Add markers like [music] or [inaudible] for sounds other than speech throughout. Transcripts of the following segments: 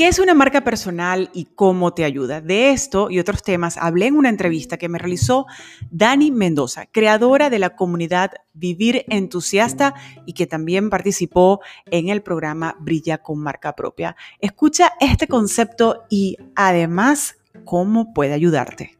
¿Qué es una marca personal y cómo te ayuda? De esto y otros temas hablé en una entrevista que me realizó Dani Mendoza, creadora de la comunidad Vivir Entusiasta y que también participó en el programa Brilla con Marca Propia. Escucha este concepto y además cómo puede ayudarte.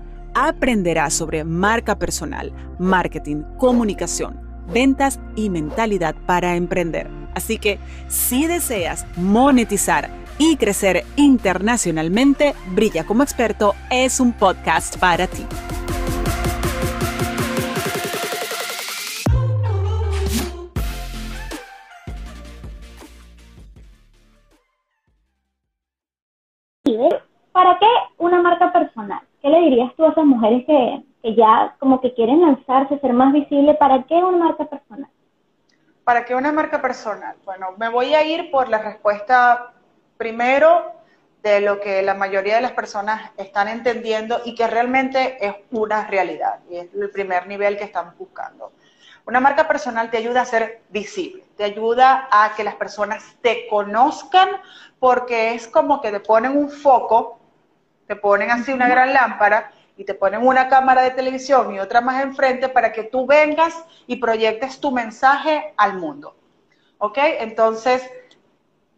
aprenderás sobre marca personal, marketing, comunicación, ventas y mentalidad para emprender. Así que si deseas monetizar y crecer internacionalmente, Brilla como experto es un podcast para ti. ¿Para qué una marca personal? ¿Qué le dirías tú a esas mujeres que, ya como que quieren lanzarse, ser más visible? ¿Para qué una marca personal? ¿Para qué una marca personal? Bueno, me voy a ir por la respuesta primero de lo que la mayoría de las personas están entendiendo y que realmente es una realidad y es el primer nivel que estamos buscando. Una marca personal te ayuda a ser visible, te ayuda a que las personas te conozcan porque es como que te ponen un foco te ponen así una gran lámpara y te ponen una cámara de televisión y otra más enfrente para que tú vengas y proyectes tu mensaje al mundo. ¿Ok? Entonces,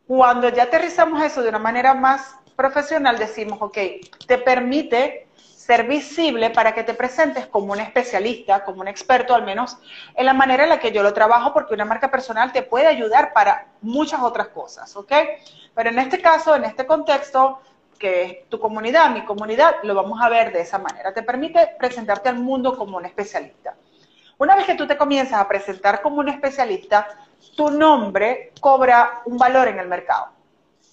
cuando ya aterrizamos eso de una manera más profesional, decimos, ok, te permite ser visible para que te presentes como un especialista, como un experto al menos, en la manera en la que yo lo trabajo, porque una marca personal te puede ayudar para muchas otras cosas, ¿ok? Pero en este caso, en este contexto, que es tu comunidad, mi comunidad, lo vamos a ver de esa manera. Te permite presentarte al mundo como un especialista. Una vez que tú te comienzas a presentar como un especialista, tu nombre cobra un valor en el mercado.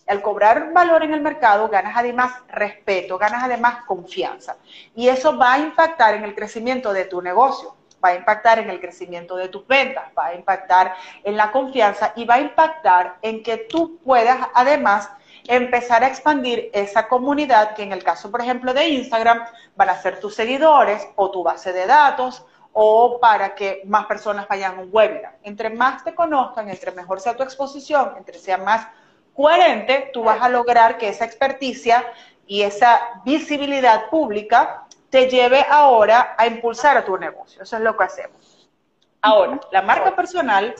Al cobrar valor en el mercado, ganas además respeto, ganas además confianza. Y eso va a impactar en el crecimiento de tu negocio, va a impactar en el crecimiento de tus ventas, va a impactar en la confianza y va a impactar en que tú puedas además empezar a expandir esa comunidad que en el caso, por ejemplo, de Instagram, van a ser tus seguidores o tu base de datos o para que más personas vayan a un webinar. Entre más te conozcan, entre mejor sea tu exposición, entre sea más coherente, tú vas a lograr que esa experticia y esa visibilidad pública te lleve ahora a impulsar a tu negocio. Eso es lo que hacemos. Ahora, la marca personal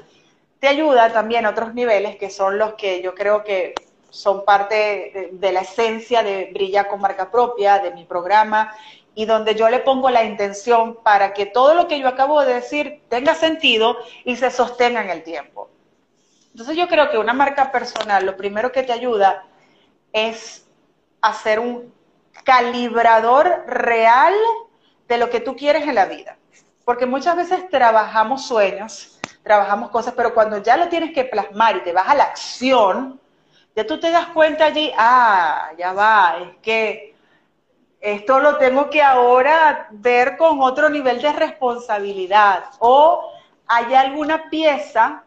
te ayuda también a otros niveles que son los que yo creo que son parte de, la esencia de Brilla con marca propia, de mi programa, y donde yo le pongo la intención para que todo lo que yo acabo de decir tenga sentido y se sostenga en el tiempo. Entonces yo creo que una marca personal, lo primero que te ayuda es hacer un calibrador real de lo que tú quieres en la vida. Porque muchas veces trabajamos sueños, trabajamos cosas, pero cuando ya lo tienes que plasmar y te vas a la acción, ya tú te das cuenta allí, ah, ya va, es que esto lo tengo que ahora ver con otro nivel de responsabilidad. O hay alguna pieza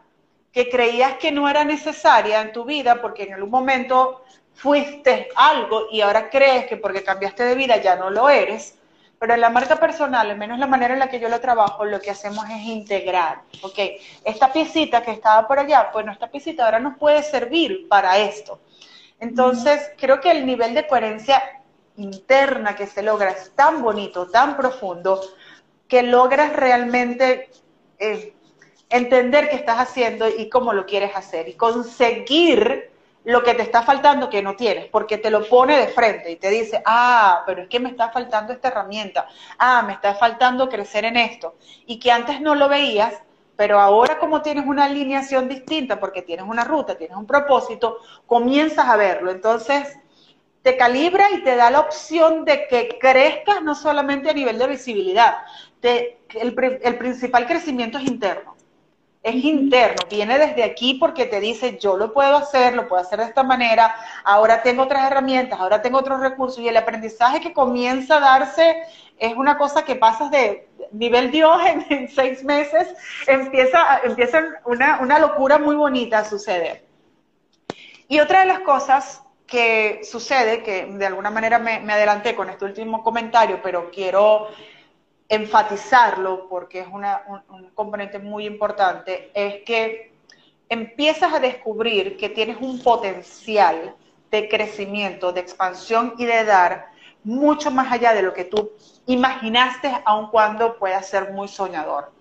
que creías que no era necesaria en tu vida porque en algún momento fuiste algo y ahora crees que porque cambiaste de vida ya no lo eres. Pero en la marca personal, al menos la manera en la que yo lo trabajo, lo que hacemos es integrar. Ok, esta piecita que estaba por allá, bueno, esta piecita ahora nos puede servir para esto. Entonces, creo que el nivel de coherencia interna que se logra es tan bonito, tan profundo, que logras realmente eh, entender qué estás haciendo y cómo lo quieres hacer y conseguir lo que te está faltando que no tienes, porque te lo pone de frente y te dice, ah, pero es que me está faltando esta herramienta, ah, me está faltando crecer en esto, y que antes no lo veías, pero ahora como tienes una alineación distinta, porque tienes una ruta, tienes un propósito, comienzas a verlo. Entonces, te calibra y te da la opción de que crezcas no solamente a nivel de visibilidad, el, el principal crecimiento es interno es interno, viene desde aquí porque te dice, yo lo puedo hacer, lo puedo hacer de esta manera, ahora tengo otras herramientas, ahora tengo otros recursos y el aprendizaje que comienza a darse es una cosa que pasas de nivel Dios en, [laughs] seis meses, empieza, empieza una, una, locura muy bonita a suceder. Y otra de las cosas que sucede, que de alguna manera me, me adelanté con este último comentario, pero quiero enfatizarlo porque es un, componente muy importante, es que empiezas a descubrir que tienes un potencial de crecimiento, de expansión y de dar mucho más allá de lo que tú imaginaste, aun cuando pueda ser muy soñador.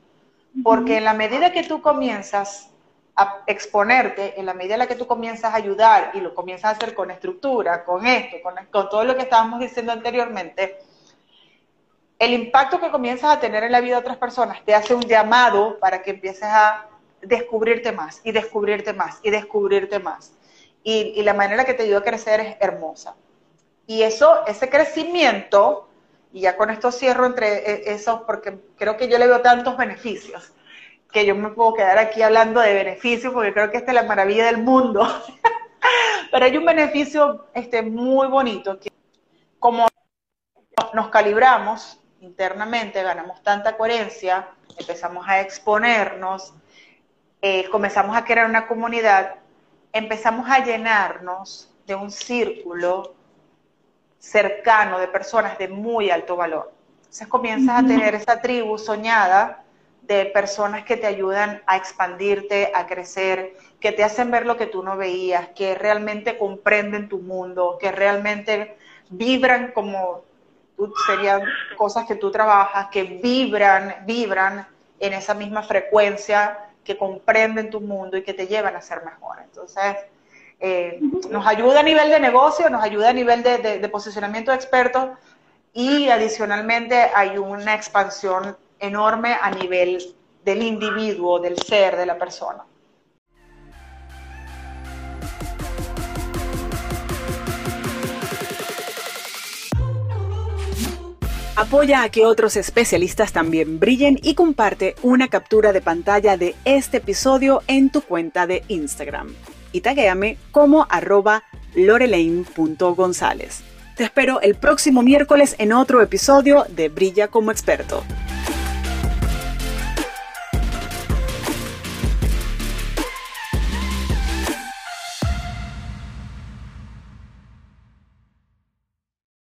Porque en la medida que tú comienzas a exponerte, en la medida en la que tú comienzas a ayudar y lo comienzas a hacer con estructura, con esto, con, con todo lo que estábamos diciendo anteriormente, el impacto que comienzas a tener en la vida de otras personas te hace un llamado para que empieces a descubrirte más y descubrirte más y descubrirte más. Y, la manera que te ayuda a crecer es hermosa. Y eso, ese crecimiento, y ya con esto cierro entre e, esos, porque creo que yo le veo tantos beneficios, que yo me puedo quedar aquí hablando de beneficios, porque creo que esta es la maravilla del mundo. [laughs] Pero hay un beneficio este, muy bonito, que como nos calibramos, internamente, ganamos tanta coherencia, empezamos a exponernos, eh, comenzamos a crear una comunidad, empezamos a llenarnos de un círculo cercano de personas de muy alto valor. Entonces comienzas a tener esa tribu soñada de personas que te ayudan a expandirte, a crecer, que te hacen ver lo que tú no veías, que realmente comprenden tu mundo, que realmente vibran como serían cosas que tú trabajas que vibran, vibran en esa misma frecuencia, que comprenden tu mundo y que te llevan a ser mejor. Entonces, eh, nos ayuda a nivel de negocio, nos ayuda a nivel de, de posicionamiento de expertos y adicionalmente hay una expansión enorme a nivel del individuo, del ser, de la persona. Apoya a que otros especialistas también brillen y comparte una captura de pantalla de este episodio en tu cuenta de Instagram. Y taguéame como arroba. Te espero el próximo miércoles en otro episodio de Brilla como experto.